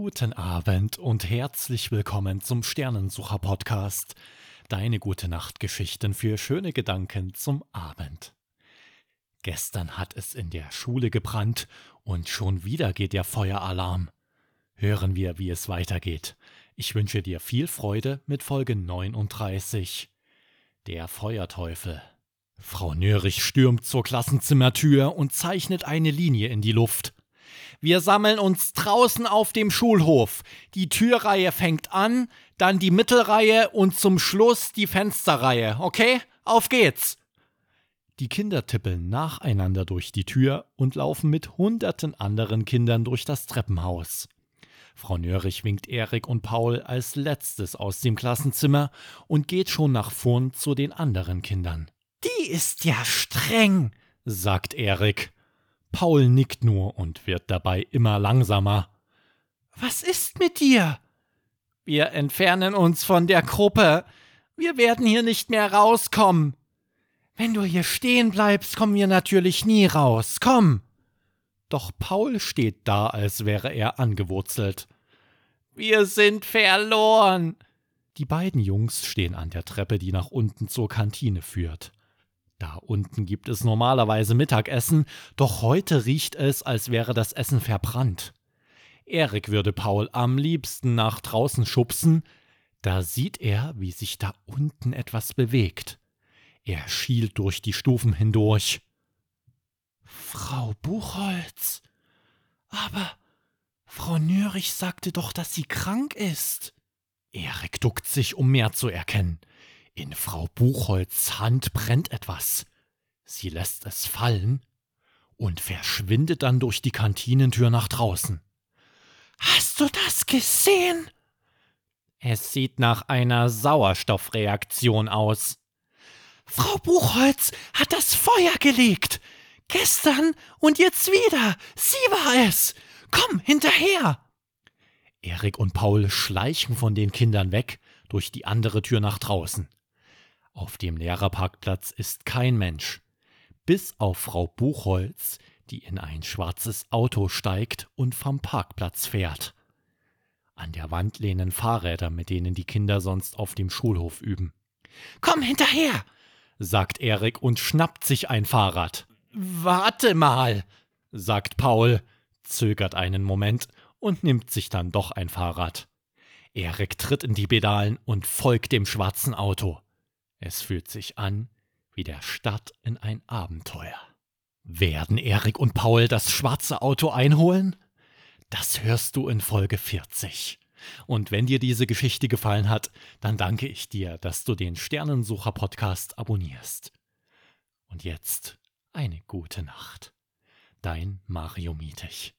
Guten Abend und herzlich willkommen zum Sternensucher Podcast. Deine gute Nachtgeschichten für schöne Gedanken zum Abend. Gestern hat es in der Schule gebrannt und schon wieder geht der Feueralarm. Hören wir, wie es weitergeht. Ich wünsche dir viel Freude mit Folge 39. Der Feuerteufel. Frau Nörich stürmt zur Klassenzimmertür und zeichnet eine Linie in die Luft. Wir sammeln uns draußen auf dem Schulhof. Die Türreihe fängt an, dann die Mittelreihe und zum Schluss die Fensterreihe. Okay? Auf geht's! Die Kinder tippeln nacheinander durch die Tür und laufen mit hunderten anderen Kindern durch das Treppenhaus. Frau Nörich winkt Erik und Paul als letztes aus dem Klassenzimmer und geht schon nach vorn zu den anderen Kindern. Die ist ja streng, sagt Erik. Paul nickt nur und wird dabei immer langsamer. Was ist mit dir? Wir entfernen uns von der Gruppe. Wir werden hier nicht mehr rauskommen. Wenn du hier stehen bleibst, kommen wir natürlich nie raus. Komm. Doch Paul steht da, als wäre er angewurzelt. Wir sind verloren. Die beiden Jungs stehen an der Treppe, die nach unten zur Kantine führt. Da unten gibt es normalerweise Mittagessen, doch heute riecht es, als wäre das Essen verbrannt. Erik würde Paul am liebsten nach draußen schubsen, da sieht er, wie sich da unten etwas bewegt. Er schielt durch die Stufen hindurch. Frau Buchholz. Aber Frau Nörich sagte doch, dass sie krank ist. Erik duckt sich, um mehr zu erkennen. In Frau Buchholz Hand brennt etwas. Sie lässt es fallen und verschwindet dann durch die Kantinentür nach draußen. Hast du das gesehen? Es sieht nach einer Sauerstoffreaktion aus. Frau Buchholz hat das Feuer gelegt. Gestern und jetzt wieder. Sie war es. Komm hinterher. Erik und Paul schleichen von den Kindern weg durch die andere Tür nach draußen. Auf dem Lehrerparkplatz ist kein Mensch, bis auf Frau Buchholz, die in ein schwarzes Auto steigt und vom Parkplatz fährt. An der Wand lehnen Fahrräder, mit denen die Kinder sonst auf dem Schulhof üben. Komm hinterher, sagt Erik und schnappt sich ein Fahrrad. Warte mal, sagt Paul, zögert einen Moment und nimmt sich dann doch ein Fahrrad. Erik tritt in die Pedalen und folgt dem schwarzen Auto. Es fühlt sich an wie der Start in ein Abenteuer. Werden Erik und Paul das schwarze Auto einholen? Das hörst du in Folge 40. Und wenn dir diese Geschichte gefallen hat, dann danke ich dir, dass du den Sternensucher Podcast abonnierst. Und jetzt eine gute Nacht. Dein Mario Mietig.